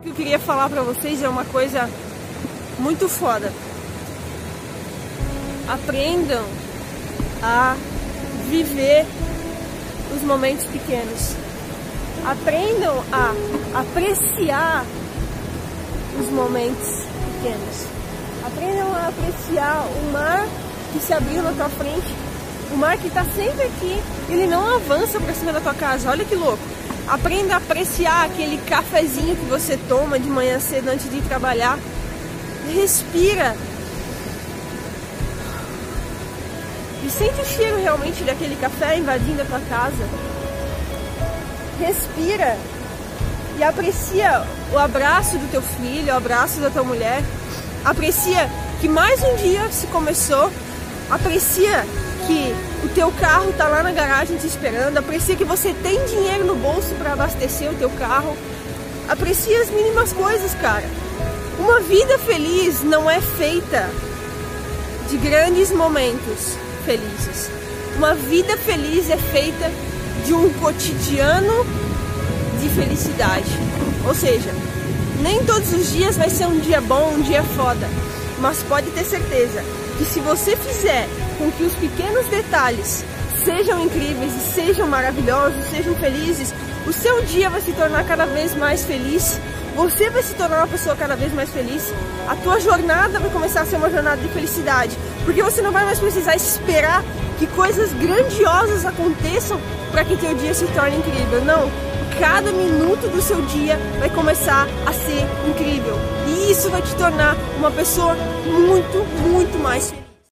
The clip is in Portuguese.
O que eu queria falar pra vocês é uma coisa muito foda. Aprendam a viver os momentos pequenos. Aprendam a apreciar os momentos pequenos. Aprendam a apreciar o mar que se abriu na tua frente. O mar que está sempre aqui, ele não avança para cima da tua casa. Olha que louco. Aprenda a apreciar aquele cafezinho que você toma de manhã cedo antes de ir trabalhar. Respira. E sente o cheiro realmente daquele café invadindo a tua casa. Respira. E aprecia o abraço do teu filho, o abraço da tua mulher. Aprecia que mais um dia se começou. Aprecia que teu carro tá lá na garagem te esperando, aprecia que você tem dinheiro no bolso para abastecer o teu carro. Aprecia as mínimas coisas, cara. Uma vida feliz não é feita de grandes momentos felizes. Uma vida feliz é feita de um cotidiano de felicidade. Ou seja, nem todos os dias vai ser um dia bom, um dia foda. Mas pode ter certeza que se você fizer com que os pequenos detalhes sejam incríveis e sejam maravilhosos, sejam felizes, o seu dia vai se tornar cada vez mais feliz, você vai se tornar uma pessoa cada vez mais feliz, a tua jornada vai começar a ser uma jornada de felicidade, porque você não vai mais precisar esperar que coisas grandiosas aconteçam para que teu dia se torne incrível. Não, cada minuto do seu dia vai começar a ser incrível. E isso vai te tornar uma pessoa muito, muito mais feliz.